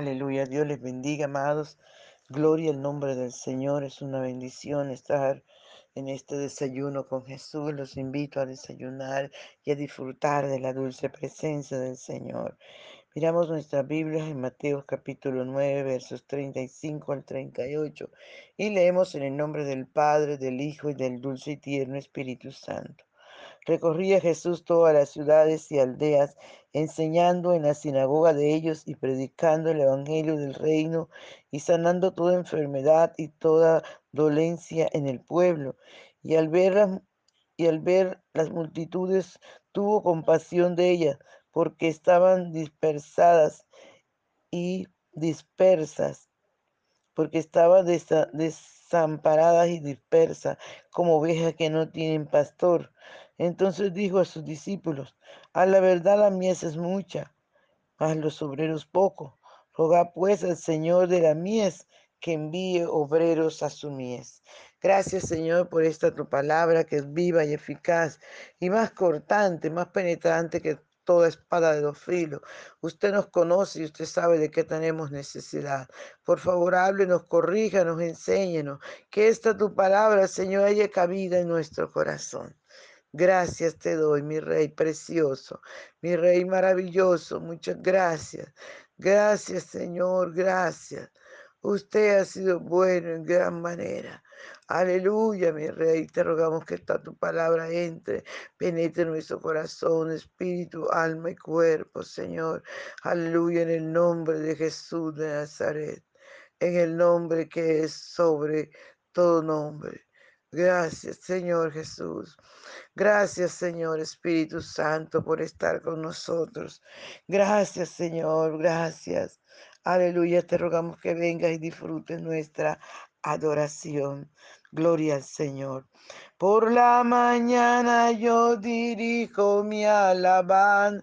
Aleluya. Dios les bendiga, amados. Gloria al nombre del Señor. Es una bendición estar en este desayuno con Jesús. Los invito a desayunar y a disfrutar de la dulce presencia del Señor. Miramos nuestra Biblia en Mateo capítulo 9, versos 35 al 38 y leemos en el nombre del Padre, del Hijo y del dulce y tierno Espíritu Santo. Recorría Jesús todas las ciudades y aldeas, enseñando en la sinagoga de ellos y predicando el Evangelio del reino y sanando toda enfermedad y toda dolencia en el pueblo. Y al ver las, y al ver las multitudes tuvo compasión de ellas, porque estaban dispersadas y dispersas, porque estaban desamparadas y dispersas, como ovejas que no tienen pastor. Entonces dijo a sus discípulos, a la verdad la mies es mucha, mas los obreros poco. Rogad pues al Señor de la mies que envíe obreros a su mies. Gracias Señor por esta tu palabra que es viva y eficaz y más cortante, más penetrante que toda espada de dos filos. Usted nos conoce y usted sabe de qué tenemos necesidad. Por favor, háblenos, corríjanos, enséñenos. Que esta tu palabra, Señor, haya cabida en nuestro corazón. Gracias te doy, mi rey precioso, mi rey maravilloso. Muchas gracias. Gracias, Señor, gracias. Usted ha sido bueno en gran manera. Aleluya, mi rey. Te rogamos que esta tu palabra entre, penetre en nuestro corazón, espíritu, alma y cuerpo, Señor. Aleluya, en el nombre de Jesús de Nazaret. En el nombre que es sobre todo nombre. Gracias, Señor Jesús. Gracias, Señor Espíritu Santo, por estar con nosotros. Gracias, Señor. Gracias. Aleluya. Te rogamos que vengas y disfrutes nuestra adoración. Gloria al Señor. Por la mañana yo dirijo mi alabanza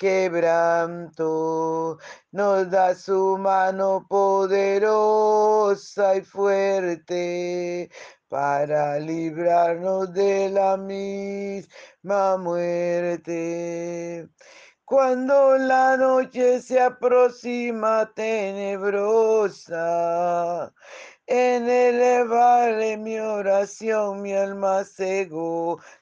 quebranto, nos da su mano poderosa y fuerte para librarnos de la misma muerte. Cuando la noche se aproxima tenebrosa, en elevarle mi oración mi alma se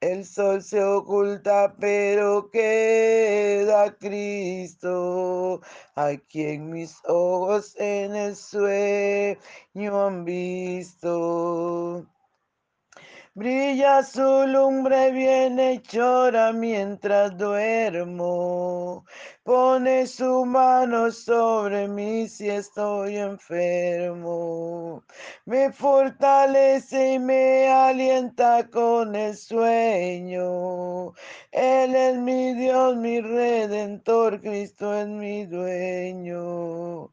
El sol se oculta, pero queda Cristo, a quien mis ojos en el sueño han visto. Brilla su lumbre bien llora mientras duermo. Pone su mano sobre mí si estoy enfermo. Me fortalece y me alienta con el sueño. Él es mi Dios, mi redentor, Cristo es mi dueño.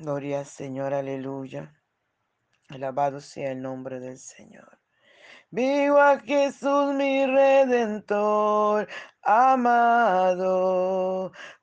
gloria al Señor, aleluya. Alabado sea el nombre del Señor. Vivo a Jesús mi redentor amado,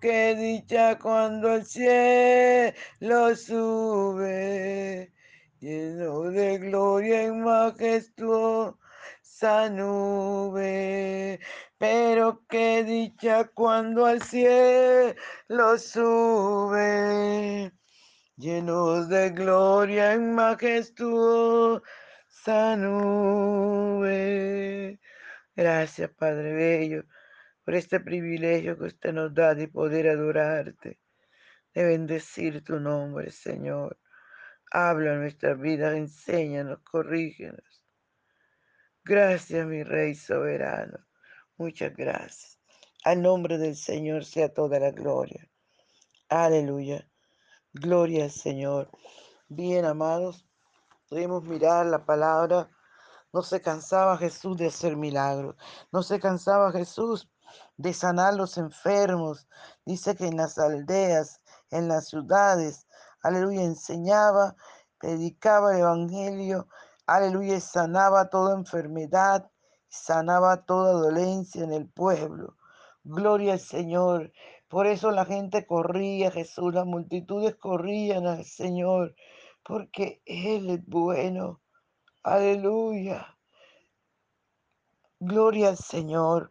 qué dicha cuando el cielo sube, lleno de gloria y majestuosa nube. Pero qué dicha cuando al cielo sube, lleno de gloria y majestuosa nube. Gracias, Padre Bello por este privilegio que usted nos da de poder adorarte, de bendecir tu nombre, Señor. Habla en nuestras vidas, enséñanos, corrígenos. Gracias, mi Rey soberano. Muchas gracias. Al nombre del Señor sea toda la gloria. Aleluya. Gloria al Señor. Bien, amados, podemos mirar la palabra. No se cansaba Jesús de hacer milagros. No se cansaba Jesús de sanar los enfermos. Dice que en las aldeas, en las ciudades, aleluya, enseñaba, predicaba el Evangelio, aleluya, sanaba toda enfermedad, sanaba toda dolencia en el pueblo. Gloria al Señor. Por eso la gente corría Jesús, las multitudes corrían al Señor, porque Él es bueno. Aleluya. Gloria al Señor.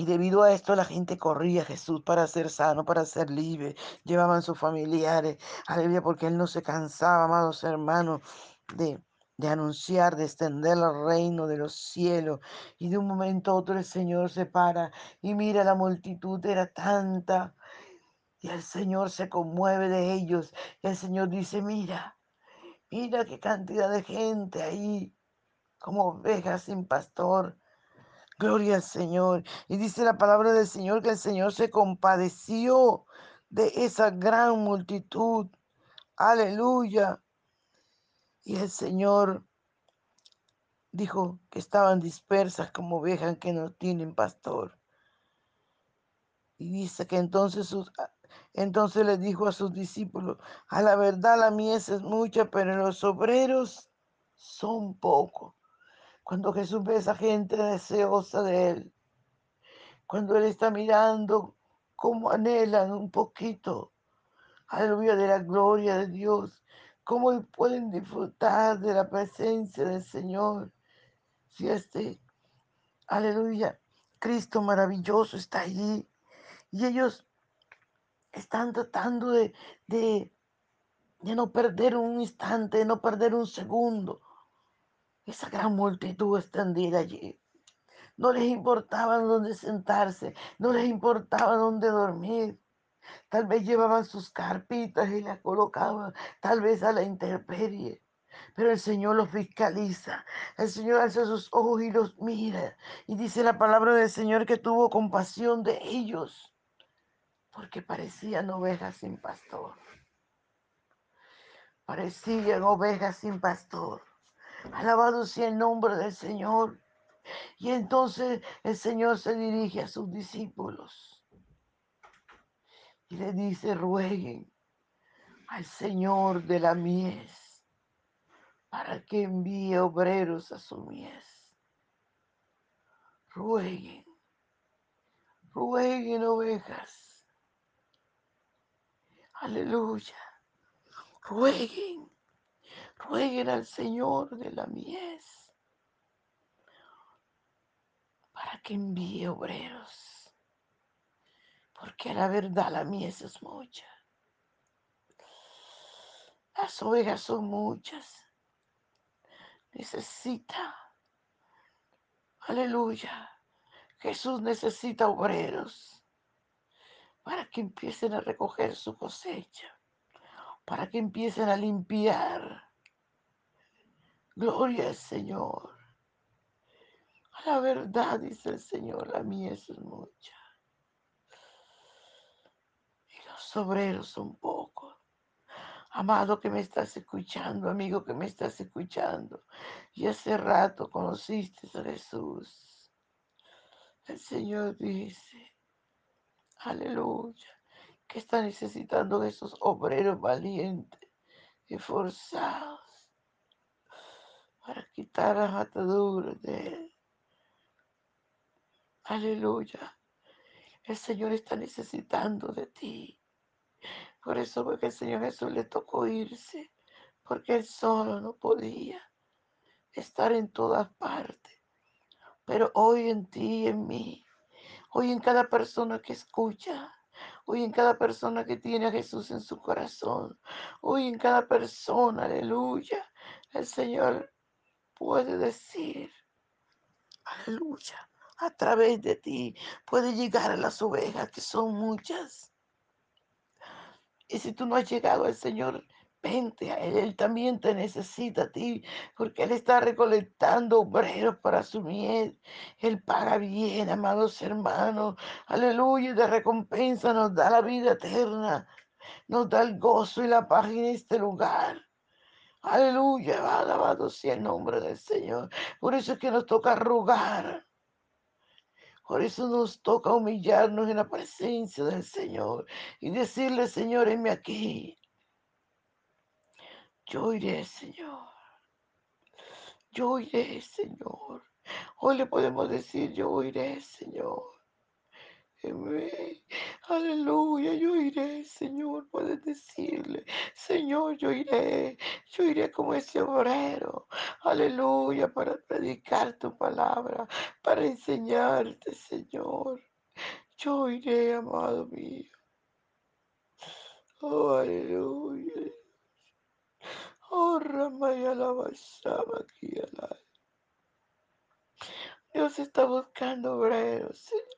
Y debido a esto la gente corría a Jesús para ser sano, para ser libre. Llevaban sus familiares, aleluya, porque él no se cansaba, amados hermanos, de, de anunciar, de extender el reino de los cielos. Y de un momento a otro el Señor se para y mira la multitud, era tanta. Y el Señor se conmueve de ellos. Y el Señor dice, mira, mira qué cantidad de gente ahí, como ovejas sin pastor. Gloria al Señor. Y dice la palabra del Señor que el Señor se compadeció de esa gran multitud. Aleluya. Y el Señor dijo que estaban dispersas como ovejas que no tienen pastor. Y dice que entonces sus, entonces le dijo a sus discípulos, a la verdad la mies es mucha, pero los obreros son pocos. Cuando Jesús ve a esa gente deseosa de Él, cuando Él está mirando cómo anhelan un poquito, aleluya, de la gloria de Dios, cómo pueden disfrutar de la presencia del Señor. Si este, aleluya, Cristo maravilloso está allí y ellos están tratando de, de, de no perder un instante, de no perder un segundo esa gran multitud extendida allí. No les importaba dónde sentarse, no les importaba dónde dormir. Tal vez llevaban sus carpitas y las colocaban, tal vez a la intemperie. Pero el Señor los fiscaliza. El Señor hace sus ojos y los mira. Y dice la palabra del Señor que tuvo compasión de ellos. Porque parecían ovejas sin pastor. Parecían ovejas sin pastor. Alabado sea el nombre del Señor. Y entonces el Señor se dirige a sus discípulos y le dice, rueguen al Señor de la mies para que envíe obreros a su mies. Rueguen, rueguen ovejas. Aleluya. Rueguen rueguen al Señor de la mies para que envíe obreros, porque a la verdad la mies es mucha. Las ovejas son muchas. Necesita, aleluya, Jesús necesita obreros para que empiecen a recoger su cosecha, para que empiecen a limpiar Gloria al Señor. A la verdad, dice el Señor, la mies es mucha. los obreros son pocos. Amado que me estás escuchando, amigo que me estás escuchando, y hace rato conociste a Jesús. El Señor dice, aleluya, que está necesitando esos obreros valientes, esforzados, para quitar las ataduras de Él. Aleluya. El Señor está necesitando de ti. Por eso porque el Señor Jesús le tocó irse, porque Él solo no podía estar en todas partes. Pero hoy en ti y en mí, hoy en cada persona que escucha, hoy en cada persona que tiene a Jesús en su corazón, hoy en cada persona, aleluya, el Señor puede decir, aleluya, a través de ti puede llegar a las ovejas que son muchas. Y si tú no has llegado al Señor, vente a Él. Él también te necesita a ti, porque Él está recolectando obreros para su miel. Él paga bien, amados hermanos. Aleluya, de recompensa nos da la vida eterna. Nos da el gozo y la paz en este lugar. Aleluya, alabado sea el nombre del Señor. Por eso es que nos toca rogar. Por eso nos toca humillarnos en la presencia del Señor y decirle, Señor, heme aquí. Yo iré, Señor. Yo iré, Señor. Hoy le podemos decir, yo iré, Señor. Amén. Aleluya, yo iré, Señor. Puedes decirle, Señor, yo iré. Yo iré como ese obrero. Aleluya, para predicar tu palabra, para enseñarte, Señor. Yo iré, amado mío. Oh, aleluya. Oh, la basaba aquí Dios está buscando obreros, Señor.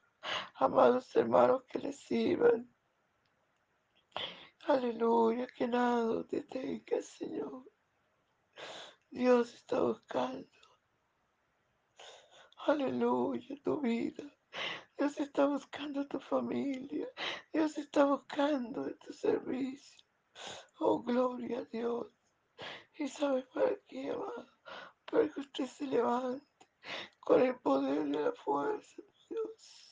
Amados hermanos que le sirvan. Aleluya, que nada te tenga, Señor. Dios está buscando. Aleluya, tu vida. Dios está buscando tu familia. Dios está buscando tu servicio. Oh, gloria a Dios. ¿Y sabes para qué, amado? Para que usted se levante con el poder de la fuerza de Dios.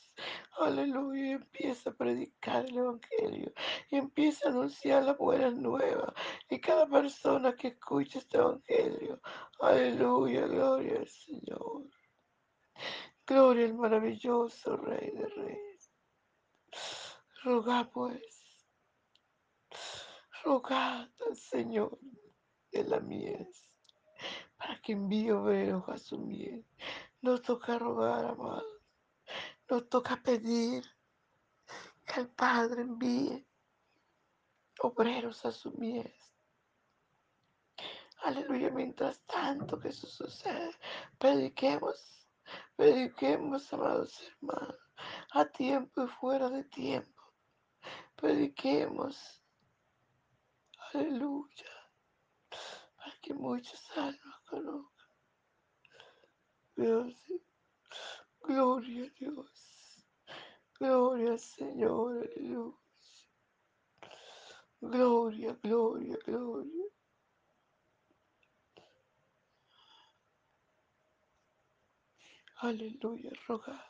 Aleluya. Empieza a predicar el Evangelio. Y empieza a anunciar las buenas nuevas. Y cada persona que escucha este Evangelio. Aleluya. Gloria al Señor. Gloria al maravilloso Rey de Reyes. Rogad pues. Rogad al Señor de la mies para que envíe obreros a su miel. Nos toca rogar, amados. Nos toca pedir que el Padre envíe obreros a su miel. Aleluya, mientras tanto que eso sucede, prediquemos, prediquemos, amados hermanos, a tiempo y fuera de tiempo. Prediquemos, aleluya, para que muchos almas conozcan. Dios, gloria a Dios, gloria al Señor, aleluya. Gloria, gloria, gloria. Aleluya, rogar.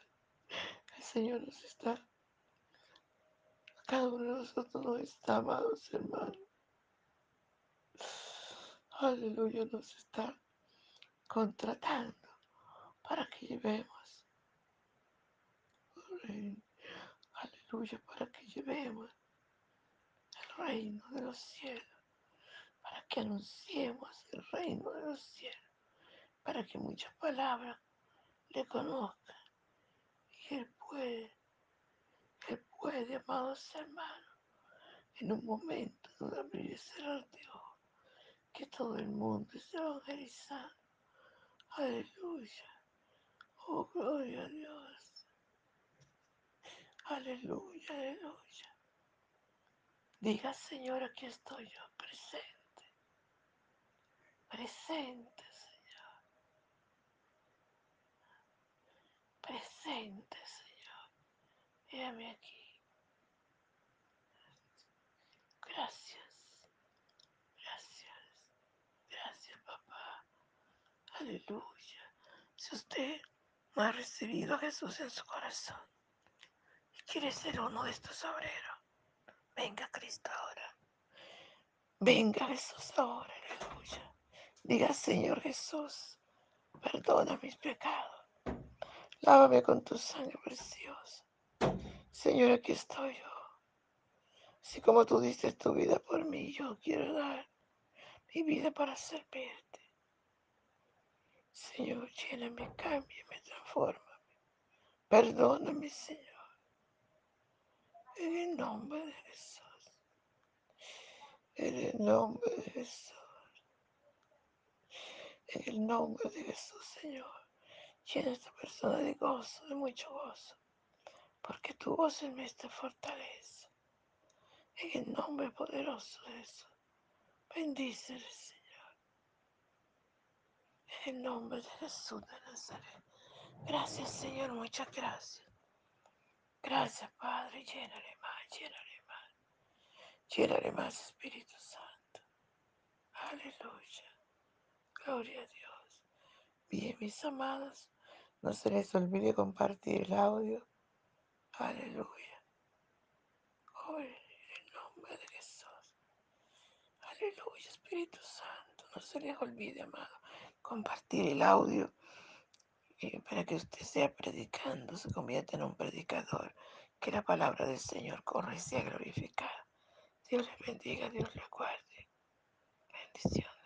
El Señor nos está, cada uno de nosotros nos está, amados hermanos. Aleluya, nos está contratando para que llevemos. Aleluya, para que llevemos el reino de los cielos, para que anunciemos el reino de los cielos, para que muchas palabras le conozcan. Y Él puede, Él puede, amados hermanos, en un momento de abrir y cerrar que todo el mundo esté evangelizando. Aleluya. Oh, gloria a Dios. Aleluya, aleluya. Diga, Señor, aquí estoy yo, presente. Presente, Señor. Presente, Señor. Mírame aquí. Gracias. Gracias. Gracias, papá. Aleluya. Si usted no ha recibido a Jesús en su corazón, y quiere ser uno de estos obreros, venga Cristo ahora. Venga Jesús ahora, aleluya. Diga, Señor Jesús, perdona mis pecados. Lávame con tu sangre preciosa. Señor, aquí estoy yo. Así como tú diste tu vida por mí, yo quiero dar mi vida para servirte. Señor, lléname, cámbiame, transforma. Perdóname, Señor. En el nombre de Jesús. En el nombre de Jesús. En el nombre de Jesús, Señor. Llena esta persona de gozo, de mucho gozo. Porque tu voz en mí te fortalece. En el nombre poderoso de Jesús. Bendícele, Señor. En el nombre de Jesús de Nazaret. Gracias, Señor. Muchas gracias. Gracias, Padre. Llénale más, llénale más. Llénale más, Espíritu Santo. Aleluya. Gloria a Dios. Bien, mis amados. No se les olvide compartir el audio. Aleluya. Oh, en el nombre de Jesús. Aleluya, Espíritu Santo. No se les olvide, amado, compartir el audio eh, para que usted sea predicando, se convierta en un predicador. Que la palabra del Señor corre y sea glorificada. Dios les bendiga, Dios les guarde. Bendición.